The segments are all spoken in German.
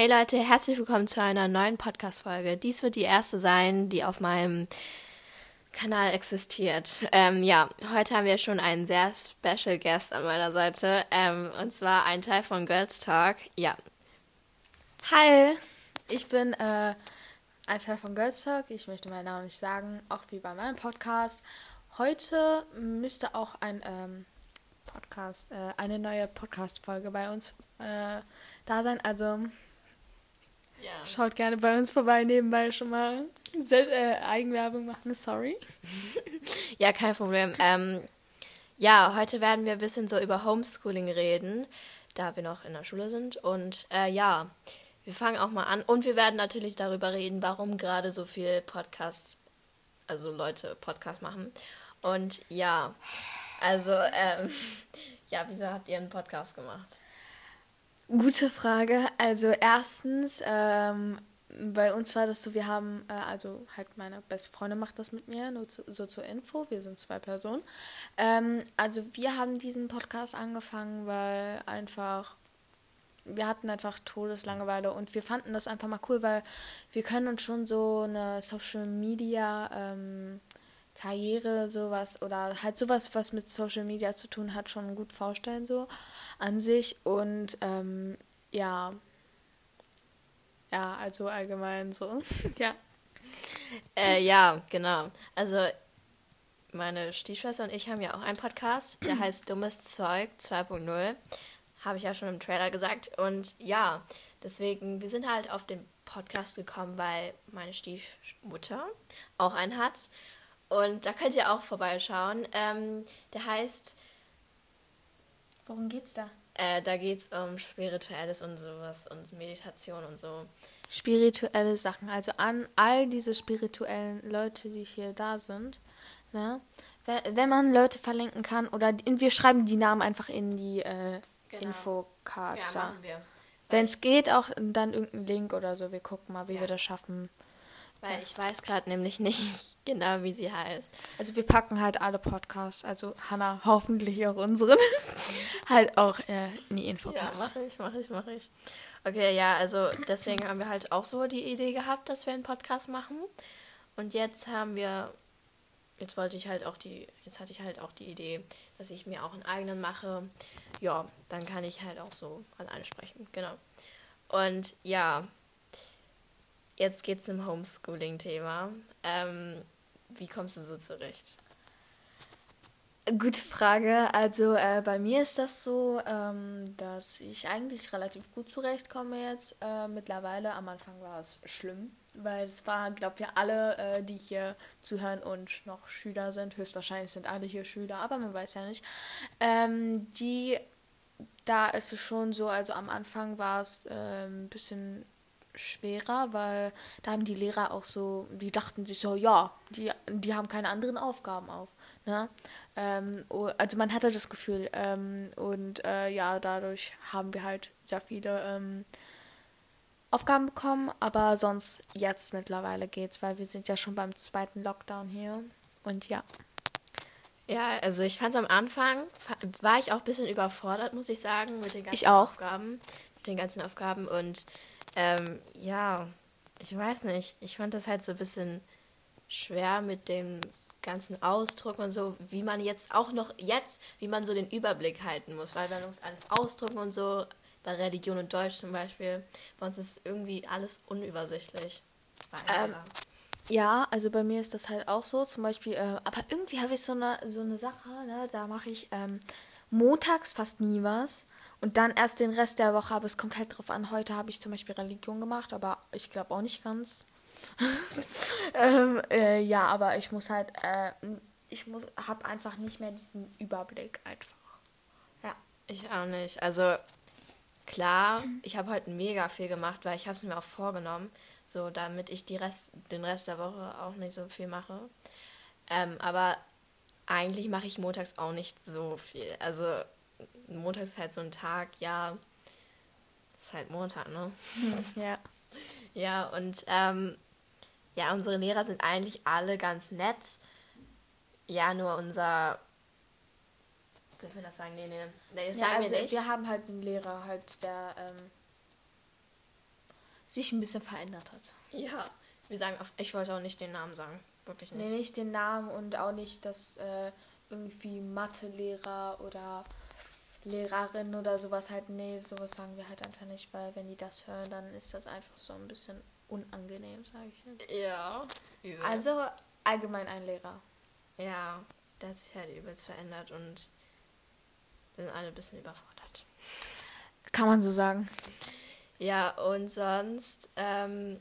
Hey Leute, herzlich willkommen zu einer neuen Podcast-Folge. Dies wird die erste sein, die auf meinem Kanal existiert. Ähm, ja, heute haben wir schon einen sehr special Guest an meiner Seite, ähm, und zwar ein Teil von Girls Talk. Ja. Hi, ich bin äh, ein Teil von Girls Talk. Ich möchte meinen Namen nicht sagen, auch wie bei meinem Podcast. Heute müsste auch ein ähm, Podcast, äh, eine neue Podcast-Folge bei uns äh, da sein. Also ja. schaut gerne bei uns vorbei, nebenbei schon mal Sel äh, Eigenwerbung machen, sorry. ja, kein Problem. Ähm, ja, heute werden wir ein bisschen so über Homeschooling reden, da wir noch in der Schule sind. Und äh, ja, wir fangen auch mal an. Und wir werden natürlich darüber reden, warum gerade so viel Podcasts, also Leute Podcasts machen. Und ja, also, ähm, ja, wieso habt ihr einen Podcast gemacht? Gute Frage. Also erstens, ähm, bei uns war das so, wir haben, äh, also halt meine beste Freundin macht das mit mir, nur zu, so zur Info, wir sind zwei Personen. Ähm, also wir haben diesen Podcast angefangen, weil einfach, wir hatten einfach Todeslangeweile und wir fanden das einfach mal cool, weil wir können uns schon so eine Social Media ähm, Karriere, sowas oder halt sowas, was mit Social Media zu tun hat, schon gut vorstellen, so an sich. Und ähm, ja, ja, also allgemein so, ja. Äh, ja, genau. Also meine Stiefschwester und ich haben ja auch einen Podcast, der heißt Dummes Zeug 2.0. Habe ich ja schon im Trailer gesagt. Und ja, deswegen, wir sind halt auf den Podcast gekommen, weil meine Stiefmutter auch einen hat. Und da könnt ihr auch vorbeischauen. Ähm, der heißt. Worum geht's da? Äh, da geht's um Spirituelles und sowas und Meditation und so. Spirituelle Sachen. Also an all diese spirituellen Leute, die hier da sind. Ne? Wenn man Leute verlinken kann oder wir schreiben die Namen einfach in die äh, genau. Infocard. Ja, machen wir. Wenn es geht, auch dann irgendein Link oder so. Wir gucken mal, wie ja. wir das schaffen. Weil ich weiß gerade nämlich nicht genau, wie sie heißt. Also wir packen halt alle Podcasts, also Hanna hoffentlich auch unseren, halt auch äh, in die Info. Ja, mache ich, mache ich, mache ich. Okay, ja, also deswegen haben wir halt auch so die Idee gehabt, dass wir einen Podcast machen. Und jetzt haben wir, jetzt wollte ich halt auch die, jetzt hatte ich halt auch die Idee, dass ich mir auch einen eigenen mache. Ja, dann kann ich halt auch so alleine sprechen, genau. Und ja, Jetzt geht es zum Homeschooling-Thema. Ähm, wie kommst du so zurecht? Gute Frage. Also äh, bei mir ist das so, ähm, dass ich eigentlich relativ gut zurechtkomme jetzt. Äh, mittlerweile, am Anfang war es schlimm, weil es war, glaube ich, alle, äh, die hier zuhören und noch Schüler sind, höchstwahrscheinlich sind alle hier Schüler, aber man weiß ja nicht, ähm, die, da ist es schon so, also am Anfang war es äh, ein bisschen schwerer, weil da haben die Lehrer auch so, die dachten sich so, ja, die, die haben keine anderen Aufgaben auf. Ne? Ähm, also man hatte das Gefühl ähm, und äh, ja, dadurch haben wir halt sehr viele ähm, Aufgaben bekommen, aber sonst jetzt mittlerweile geht's, weil wir sind ja schon beim zweiten Lockdown hier und ja. Ja, also ich fand es am Anfang, war ich auch ein bisschen überfordert, muss ich sagen, mit den ganzen Aufgaben. Mit den ganzen Aufgaben und ähm, ja, ich weiß nicht. Ich fand das halt so ein bisschen schwer mit dem ganzen Ausdruck und so, wie man jetzt auch noch jetzt, wie man so den Überblick halten muss, weil man muss alles ausdrucken und so. Bei Religion und Deutsch zum Beispiel, bei uns ist irgendwie alles unübersichtlich. Ähm, ja, also bei mir ist das halt auch so, zum Beispiel, äh, aber irgendwie habe ich so eine, so eine Sache, ne, da mache ich ähm, montags fast nie was und dann erst den Rest der Woche, aber es kommt halt drauf an. Heute habe ich zum Beispiel Religion gemacht, aber ich glaube auch nicht ganz. ähm, äh, ja, aber ich muss halt, äh, ich muss, habe einfach nicht mehr diesen Überblick einfach. Ja. Ich auch nicht. Also klar, ich habe heute mega viel gemacht, weil ich habe es mir auch vorgenommen, so damit ich die Rest, den Rest der Woche auch nicht so viel mache. Ähm, aber eigentlich mache ich montags auch nicht so viel. Also Montag ist halt so ein Tag, ja, ist halt Montag, ne? Ja. Ja, und ähm, ja, unsere Lehrer sind eigentlich alle ganz nett. Ja, nur unser. Soll wir das sagen? Nee, nee. nee das ja, sagen also wir nicht. Wir haben halt einen Lehrer, halt, der. Ähm, sich ein bisschen verändert hat. Ja, wir sagen, ich wollte auch nicht den Namen sagen. Wirklich nicht. Nee, nicht den Namen und auch nicht, dass äh, irgendwie Mathelehrer oder Lehrerin oder sowas halt, nee, sowas sagen wir halt einfach nicht, weil wenn die das hören, dann ist das einfach so ein bisschen unangenehm, sage ich jetzt. Ja. Übel. Also allgemein ein Lehrer. Ja, der hat sich halt übelst verändert und wir sind alle ein bisschen überfordert. Kann man so sagen. Ja, und sonst, ähm,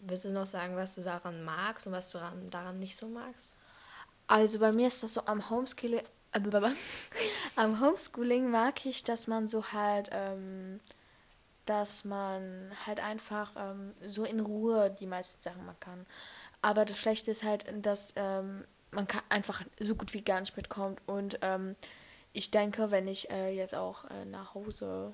willst du noch sagen, was du daran magst und was du daran, daran nicht so magst? Also bei mir ist das so am Homeschooling, am Homeschooling mag ich, dass man so halt, ähm, dass man halt einfach ähm, so in Ruhe die meisten Sachen machen kann. Aber das Schlechte ist halt, dass ähm, man kann einfach so gut wie gar nicht mitkommt. Und ähm, ich denke, wenn ich äh, jetzt auch äh, nach Hause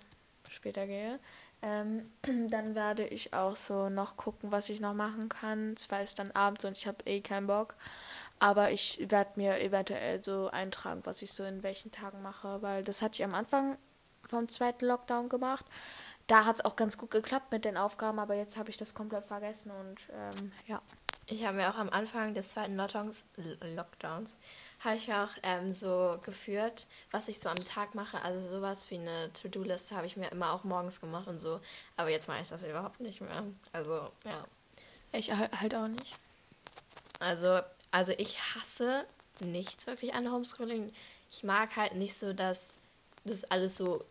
später gehe, ähm, dann werde ich auch so noch gucken, was ich noch machen kann. Zwar ist dann abends und ich habe eh keinen Bock. Aber ich werde mir eventuell so eintragen, was ich so in welchen Tagen mache, weil das hatte ich am Anfang vom zweiten Lockdown gemacht. Da hat es auch ganz gut geklappt mit den Aufgaben, aber jetzt habe ich das komplett vergessen und ähm, ja. Ich habe mir auch am Anfang des zweiten Lockdowns, Lockdowns habe ich auch ähm, so geführt, was ich so am Tag mache. Also sowas wie eine To-Do-Liste habe ich mir immer auch morgens gemacht und so. Aber jetzt mache ich das überhaupt nicht mehr. Also, ja. Ich halt auch nicht. Also, also ich hasse nichts wirklich an Homeschooling. Ich mag halt nicht so, dass das alles so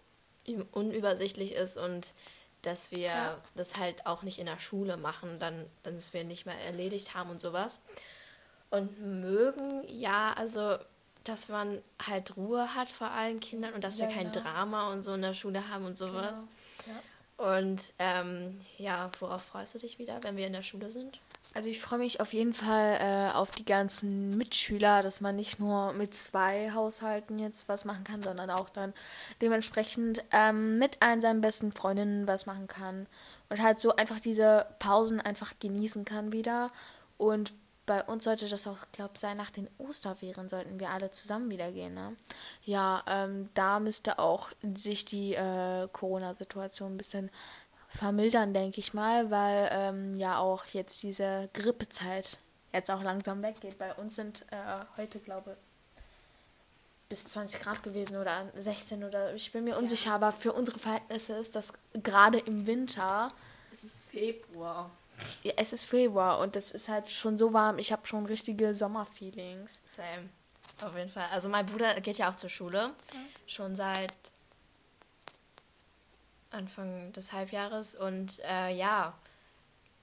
unübersichtlich ist und dass wir ja. das halt auch nicht in der Schule machen, dann, dass wir nicht mehr erledigt haben und sowas. Und mögen, ja, also, dass man halt Ruhe hat vor allen Kindern und dass ja, wir kein ja. Drama und so in der Schule haben und sowas. Genau. Und ähm, ja, worauf freust du dich wieder, wenn wir in der Schule sind? Also ich freue mich auf jeden Fall äh, auf die ganzen Mitschüler, dass man nicht nur mit zwei Haushalten jetzt was machen kann, sondern auch dann dementsprechend ähm, mit allen seinen besten Freundinnen was machen kann und halt so einfach diese Pausen einfach genießen kann wieder. Und bei uns sollte das auch, glaube ich, sein, nach den Osterferien sollten wir alle zusammen wieder gehen. Ne? Ja, ähm, da müsste auch sich die äh, Corona-Situation ein bisschen vermildern, denke ich mal, weil ähm, ja auch jetzt diese Grippezeit jetzt auch langsam weggeht. Bei uns sind äh, heute, glaube ich, bis 20 Grad gewesen oder 16 oder ich bin mir ja. unsicher, aber für unsere Verhältnisse ist das gerade im Winter. Es ist Februar. Ja, es ist Februar und es ist halt schon so warm. Ich habe schon richtige Sommerfeelings. Same. Auf jeden Fall. Also mein Bruder geht ja auch zur Schule. Ja. Schon seit Anfang des Halbjahres und äh, ja,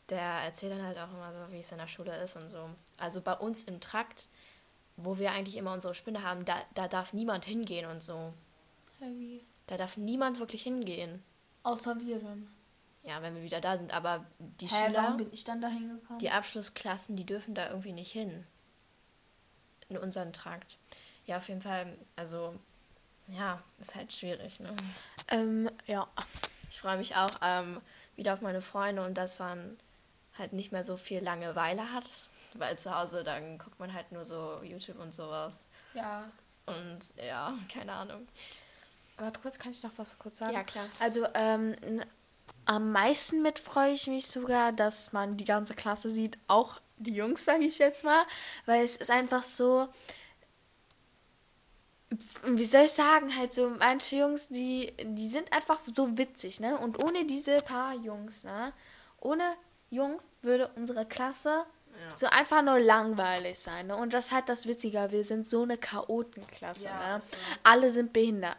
der erzählt dann halt auch immer so, wie es in der Schule ist und so. Also bei uns im Trakt, wo wir eigentlich immer unsere Spinne haben, da, da darf niemand hingehen und so. Heavy. Da darf niemand wirklich hingehen. Außer wir dann. Ja, wenn wir wieder da sind, aber die Hä, Schüler, warum bin ich dann da hingekommen? die Abschlussklassen, die dürfen da irgendwie nicht hin. In unseren Trakt. Ja, auf jeden Fall, also ja, ist halt schwierig, ne? Ähm, ja. Ich freue mich auch ähm, wieder auf meine Freunde und dass man halt nicht mehr so viel Langeweile hat, weil zu Hause dann guckt man halt nur so YouTube und sowas. Ja. Und ja, keine Ahnung. Warte kurz, kann ich noch was kurz sagen? Ja, klar. Also, ähm, am meisten mit freue ich mich sogar, dass man die ganze Klasse sieht, auch die Jungs, sage ich jetzt mal, weil es ist einfach so, wie soll ich sagen, halt so manche Jungs, die, die sind einfach so witzig, ne? Und ohne diese paar Jungs, ne? Ohne Jungs würde unsere Klasse ja. so einfach nur langweilig sein, ne? Und das ist halt das Witzige, wir sind so eine Chaotenklasse, ja, ne? So. Alle sind behindert.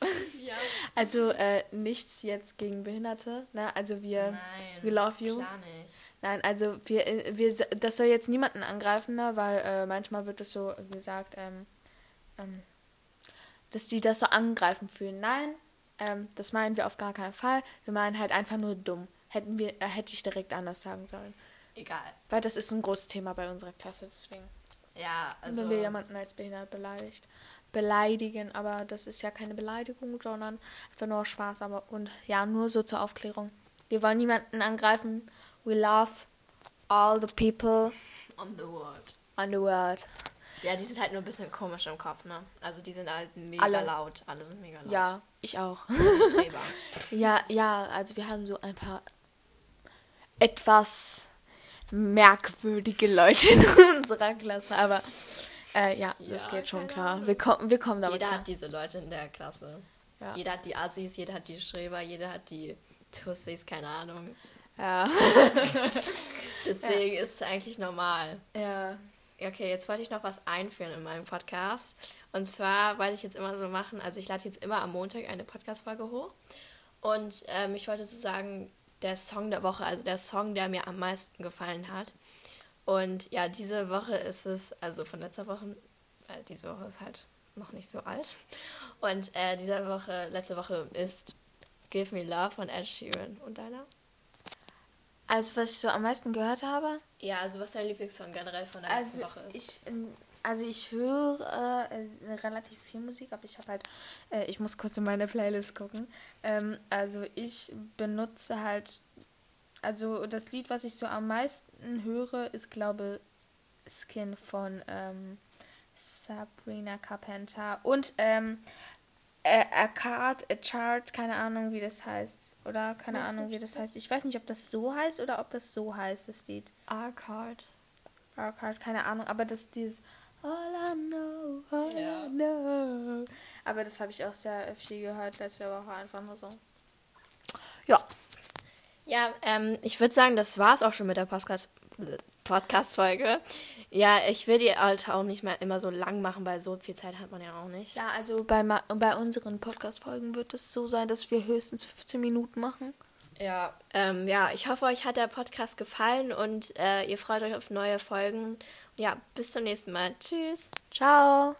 Ja. also äh, nichts jetzt gegen Behinderte, ne? Also wir, Nein, we love you. Klar nicht. Nein, also wir, wir, das soll jetzt niemanden angreifen, ne? Weil äh, manchmal wird es so gesagt, ähm, ähm, dass die das so angreifen fühlen. Nein, ähm, das meinen wir auf gar keinen Fall. Wir meinen halt einfach nur dumm. Hätten wir, äh, hätte ich direkt anders sagen sollen. Egal. Weil das ist ein großes Thema bei unserer Klasse, deswegen. Ja, also. Wenn wir jemanden als behindert beleidigt. Beleidigen, aber das ist ja keine Beleidigung, sondern einfach nur Spaß. Aber und ja, nur so zur Aufklärung. Wir wollen niemanden angreifen. We love all the people on the world. On the world. Ja, die sind halt nur ein bisschen komisch im Kopf, ne? Also die sind halt mega Alle. laut. Alle sind mega laut. Ja, ich auch. ja, ja, also wir haben so ein paar etwas merkwürdige Leute in unserer Klasse, aber äh, ja, das Ja, geht schon klar. Wir, kommen wir kommen damit Jeder klar. hat diese Leute in der Klasse. Ja. Jeder hat die Assis, jeder hat die Schreber, jeder hat die Tussis, keine Ahnung. Ja. Deswegen ist es eigentlich normal. ja. Okay, jetzt wollte ich noch was einführen in meinem Podcast. Und zwar wollte ich jetzt immer so machen, also ich lade jetzt immer am Montag eine Podcast-Folge hoch. Und ähm, ich wollte so sagen, der Song der Woche, also der Song, der mir am meisten gefallen hat. Und ja, diese Woche ist es, also von letzter Woche, weil diese Woche ist halt noch nicht so alt. Und äh, diese Woche, letzte Woche ist Give Me Love von Ed Sheeran. Und deiner? Also, was ich so am meisten gehört habe, Ja, also was dein Lieblingssong generell von der Also Woche ist. ich, ähm, also ich höre äh, relativ viel Musik, aber ich habe halt, äh, ich muss kurz in meine Playlist gucken. Ähm, also ich benutze halt, also das Lied, was ich so am meisten höre, ist glaube Skin von ähm, Sabrina Carpenter und ähm, a, a Card, a Chart, keine Ahnung, wie das heißt. Oder keine Was Ahnung, wie das heißt. Ich weiß nicht, ob das so heißt oder ob das so heißt, das Lied. A-Card. Barcard, keine Ahnung, aber das dieses All I know, all Ja. I know. Aber das habe ich auch sehr viel gehört letzte Woche, einfach nur so. Ja, Ja, ähm, ich würde sagen, das war's auch schon mit der Podcast- Podcast-Folge. Ja, ich will die halt auch nicht mehr immer so lang machen, weil so viel Zeit hat man ja auch nicht. ja also bei, bei unseren Podcast-Folgen wird es so sein, dass wir höchstens 15 Minuten machen. Ja, ähm, ja, ich hoffe, euch hat der Podcast gefallen und äh, ihr freut euch auf neue Folgen. Ja, bis zum nächsten Mal. Tschüss. Ciao.